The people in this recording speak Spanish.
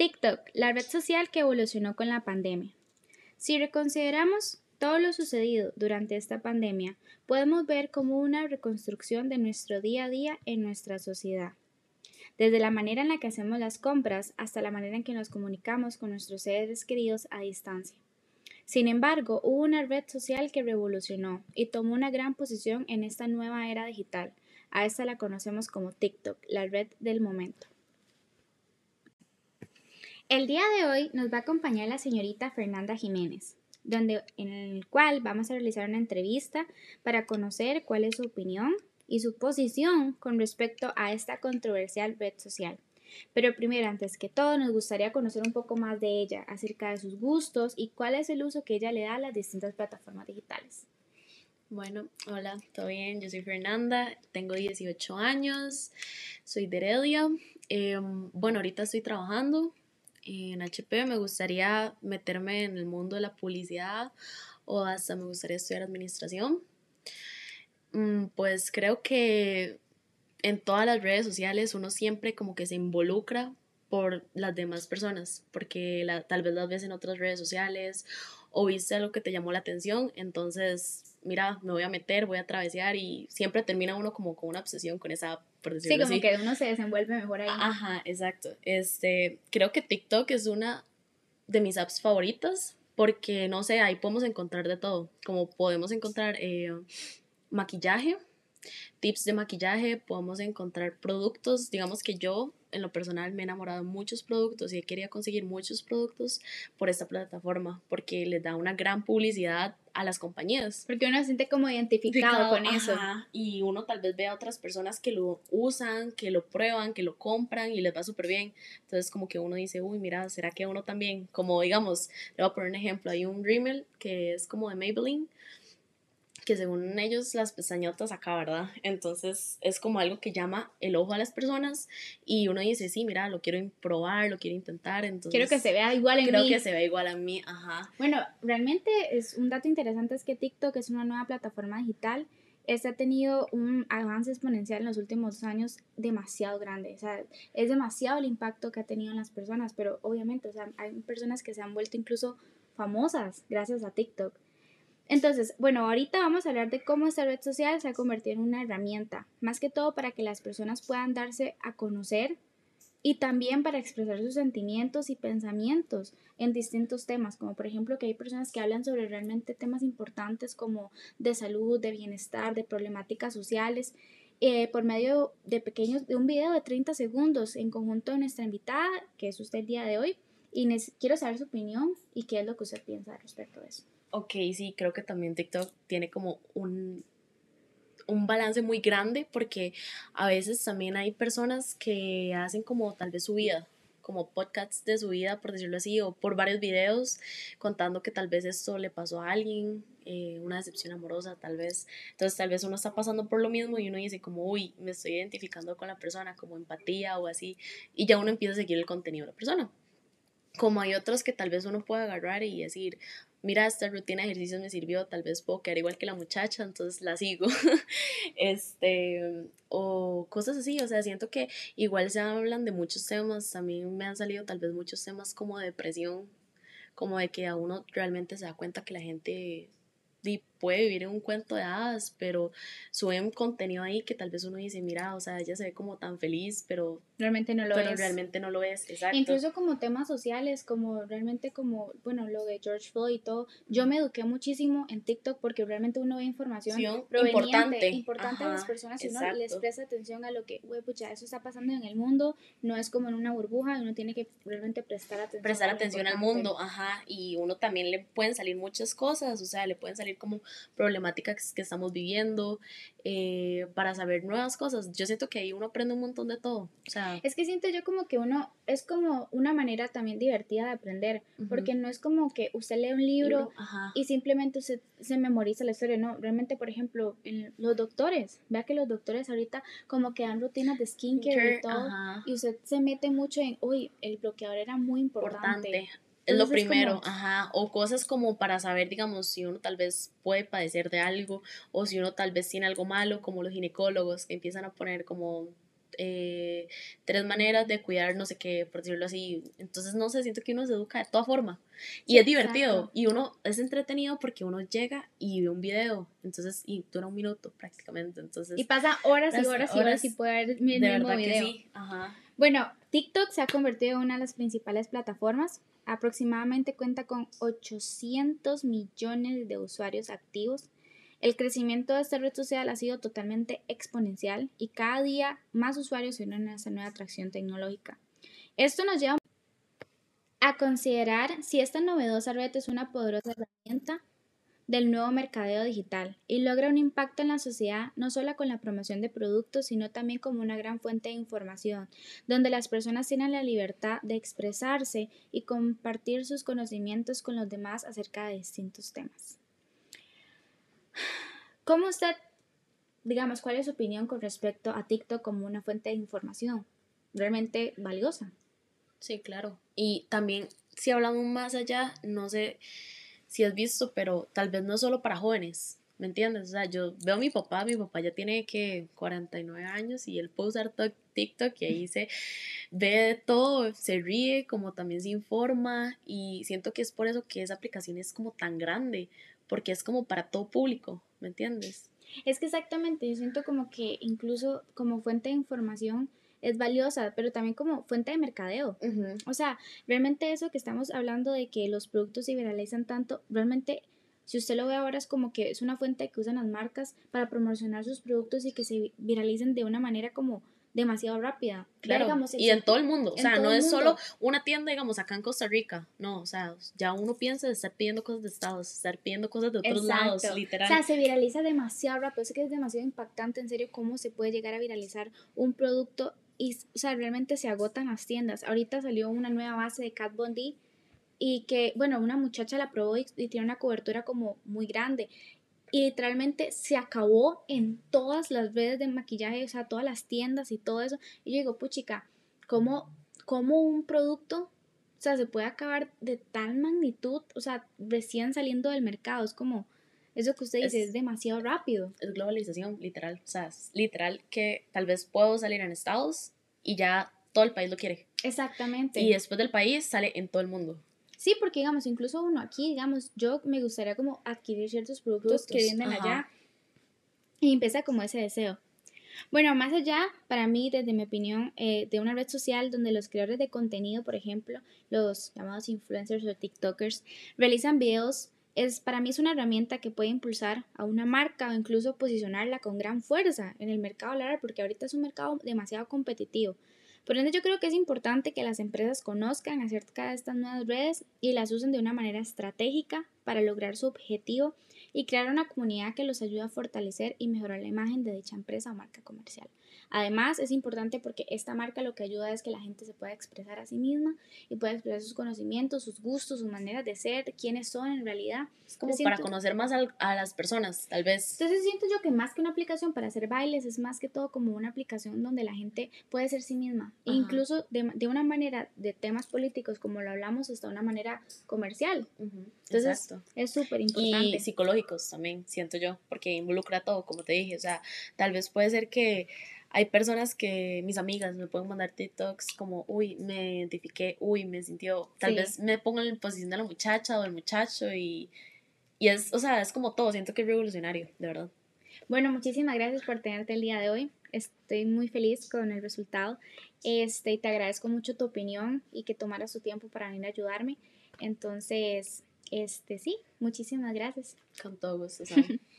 TikTok, la red social que evolucionó con la pandemia. Si reconsideramos todo lo sucedido durante esta pandemia, podemos ver como una reconstrucción de nuestro día a día en nuestra sociedad. Desde la manera en la que hacemos las compras hasta la manera en que nos comunicamos con nuestros seres queridos a distancia. Sin embargo, hubo una red social que revolucionó y tomó una gran posición en esta nueva era digital. A esta la conocemos como TikTok, la red del momento. El día de hoy nos va a acompañar la señorita Fernanda Jiménez, donde, en el cual vamos a realizar una entrevista para conocer cuál es su opinión y su posición con respecto a esta controversial red social. Pero primero, antes que todo, nos gustaría conocer un poco más de ella, acerca de sus gustos y cuál es el uso que ella le da a las distintas plataformas digitales. Bueno, hola, ¿todo bien? Yo soy Fernanda, tengo 18 años, soy de Heredia. Em, bueno, ahorita estoy trabajando, en HP, me gustaría meterme en el mundo de la publicidad o hasta me gustaría estudiar administración. Mm, pues creo que en todas las redes sociales uno siempre como que se involucra por las demás personas, porque la, tal vez las ves en otras redes sociales o viste algo que te llamó la atención, entonces mira, me voy a meter, voy a travesear y siempre termina uno como con una obsesión con esa, por decirlo Sí, como que uno se desenvuelve mejor ahí. Ajá, exacto. Este, creo que TikTok es una de mis apps favoritas porque, no sé, ahí podemos encontrar de todo, como podemos encontrar eh, maquillaje, tips de maquillaje, podemos encontrar productos, digamos que yo en lo personal me he enamorado de muchos productos y he querido conseguir muchos productos por esta plataforma porque les da una gran publicidad a las compañías. Porque uno se siente como identificado con eso. y uno tal vez ve a otras personas que lo usan, que lo prueban, que lo compran y les va súper bien. Entonces como que uno dice, uy, mira, ¿será que uno también? Como digamos, le voy a poner un ejemplo, hay un Rimmel que es como de Maybelline que según ellos las pestañotas acá, ¿verdad? Entonces es como algo que llama el ojo a las personas y uno dice, sí, mira, lo quiero probar, lo quiero intentar, entonces... Quiero que se vea igual en mí. Creo que se vea igual a mí, ajá. Bueno, realmente es un dato interesante es que TikTok es una nueva plataforma digital. Este ha tenido un avance exponencial en los últimos años demasiado grande. O sea, es demasiado el impacto que ha tenido en las personas, pero obviamente, o sea, hay personas que se han vuelto incluso famosas gracias a TikTok. Entonces, bueno, ahorita vamos a hablar de cómo esta red social se ha convertido en una herramienta, más que todo para que las personas puedan darse a conocer y también para expresar sus sentimientos y pensamientos en distintos temas, como por ejemplo que hay personas que hablan sobre realmente temas importantes como de salud, de bienestar, de problemáticas sociales, eh, por medio de pequeños, de un video de 30 segundos en conjunto de nuestra invitada, que es usted el día de hoy, y quiero saber su opinión y qué es lo que usted piensa respecto de eso. Ok, sí, creo que también TikTok tiene como un, un balance muy grande porque a veces también hay personas que hacen como tal vez su vida, como podcasts de su vida, por decirlo así, o por varios videos contando que tal vez esto le pasó a alguien, eh, una decepción amorosa tal vez. Entonces tal vez uno está pasando por lo mismo y uno dice como, uy, me estoy identificando con la persona, como empatía o así, y ya uno empieza a seguir el contenido de la persona. Como hay otros que tal vez uno puede agarrar y decir, mira, esta rutina de ejercicios me sirvió, tal vez puedo quedar igual que la muchacha, entonces la sigo. este, o cosas así, o sea, siento que igual se hablan de muchos temas, también me han salido tal vez muchos temas como depresión, como de que a uno realmente se da cuenta que la gente puede vivir en un cuento de hadas, pero suben contenido ahí que tal vez uno dice, mira, o sea, ella se ve como tan feliz, pero realmente no lo pero realmente no lo es, exacto. Incluso como temas sociales, como realmente como, bueno, lo de George Floyd y todo, yo me eduqué muchísimo en TikTok porque realmente uno ve información importante, importante a las personas y uno les presta atención a lo que, güey, pucha, eso está pasando en el mundo, no es como en una burbuja, uno tiene que realmente prestar atención. Prestar atención al mundo, ajá, y uno también le pueden salir muchas cosas, o sea, le pueden salir como problemáticas que estamos viviendo, eh, para saber nuevas cosas. Yo siento que ahí uno aprende un montón de todo. O sea, es que siento yo como que uno es como una manera también divertida de aprender, porque no es como que usted lee un libro, y simplemente usted se memoriza la historia, no, realmente por ejemplo, los doctores, vea que los doctores ahorita como que dan rutinas de skincare y todo, y usted se mete mucho en, uy, el bloqueador era muy importante. importante es lo primero, ajá, o cosas como para saber, digamos, si uno tal vez puede padecer de algo o si uno tal vez tiene algo malo, como los ginecólogos que empiezan a poner como eh, tres maneras de cuidar no sé qué, por decirlo así. Entonces, no sé, siento que uno se educa de toda forma. Y es divertido. Y uno es entretenido porque uno llega y ve un video. Entonces, y dura un minuto prácticamente. Entonces, y pasa horas y horas, y horas y puede ver el mismo video. sí. Ajá. Bueno, TikTok se ha convertido en una de las principales plataformas. Aproximadamente cuenta con 800 millones de usuarios activos el crecimiento de esta red social ha sido totalmente exponencial y cada día más usuarios se unen a esta nueva atracción tecnológica. Esto nos lleva a considerar si esta novedosa red es una poderosa herramienta del nuevo mercadeo digital y logra un impacto en la sociedad no solo con la promoción de productos, sino también como una gran fuente de información, donde las personas tienen la libertad de expresarse y compartir sus conocimientos con los demás acerca de distintos temas. ¿Cómo usted, digamos, cuál es su opinión con respecto a TikTok como una fuente de información realmente valiosa? Sí, claro. Y también, si hablamos más allá, no sé si has visto, pero tal vez no solo para jóvenes, ¿me entiendes? O sea, yo veo a mi papá, mi papá ya tiene que 49 años y él puede usar TikTok y ahí se ve todo, se ríe, como también se informa y siento que es por eso que esa aplicación es como tan grande, porque es como para todo público, ¿me entiendes? Es que exactamente, yo siento como que incluso como fuente de información es valiosa, pero también como fuente de mercadeo. O sea, realmente eso que estamos hablando de que los productos se viralizan tanto, realmente si usted lo ve ahora es como que es una fuente que usan las marcas para promocionar sus productos y que se viralicen de una manera como demasiado rápida. Claro, y en todo el mundo, o sea, no es solo una tienda, digamos, acá en Costa Rica, no, o sea, ya uno piensa de estar pidiendo cosas de Estados, estar pidiendo cosas de otros lados, literal. O sea, se viraliza demasiado rápido, es que es demasiado impactante, en serio, cómo se puede llegar a viralizar un producto y, o sea, realmente se agotan las tiendas. Ahorita salió una nueva base de Cat Bondi y que, bueno, una muchacha la probó y tiene una cobertura como muy grande y literalmente se acabó en todas las redes de maquillaje, o sea, todas las tiendas y todo eso. Y yo digo, puchica, ¿cómo, cómo un producto, o sea, se puede acabar de tal magnitud, o sea, recién saliendo del mercado? Es como, eso que usted dice, es, demasiado rápido. Es globalización, literal. O sea, es literal que tal vez puedo salir en Estados y ya todo el país lo quiere. Exactamente. Y después del país sale en todo el mundo. Sí, porque digamos, incluso uno aquí, digamos, yo me gustaría como adquirir ciertos productos, que venden allá y empieza como ese deseo. Bueno, más allá, para mí, desde mi opinión, eh, de una red social donde los creadores de contenido, por ejemplo, los llamados influencers o TikTokers, realizan videos, es, para mí es una herramienta que puede impulsar a una marca o incluso posicionarla con gran fuerza en el mercado laboral, porque ahorita es un mercado demasiado competitivo. Por ende, yo creo que es importante que las empresas conozcan acerca de estas nuevas redes y las usen de una manera estratégica para lograr su objetivo y crear una comunidad que los ayude a fortalecer y mejorar la imagen de dicha empresa o marca comercial. Además, es importante porque esta marca lo que ayuda es que la gente se pueda expresar a sí misma y pueda expresar sus conocimientos, sus gustos, sus maneras de ser, quiénes son en realidad. Es como para conocer más a las personas, tal vez. Entonces siento yo que más que una aplicación para hacer bailes, es más que todo como una aplicación donde la gente puede ser sí misma. E incluso de, de, una manera de temas políticos, como lo hablamos, hasta una manera comercial. Entonces es súper importante. Y psicológicos también, siento yo, porque involucra todo, como te dije. O sea, tal vez puede ser que hay personas que, mis amigas, me pueden mandar TikToks como, uy, me identifiqué, uy, me sintió, tal vez me pongo en la posición de la muchacha o del muchacho y, y es, o sea, es como todo, siento que es revolucionario, de verdad. Bueno, muchísimas gracias por tenerte el día de hoy. Estoy muy feliz con el resultado. Este, y te agradezco mucho tu opinión y que tomaras tu tiempo para venir a ayudarme. Entonces, este, sí, muchísimas gracias. Con todo gusto,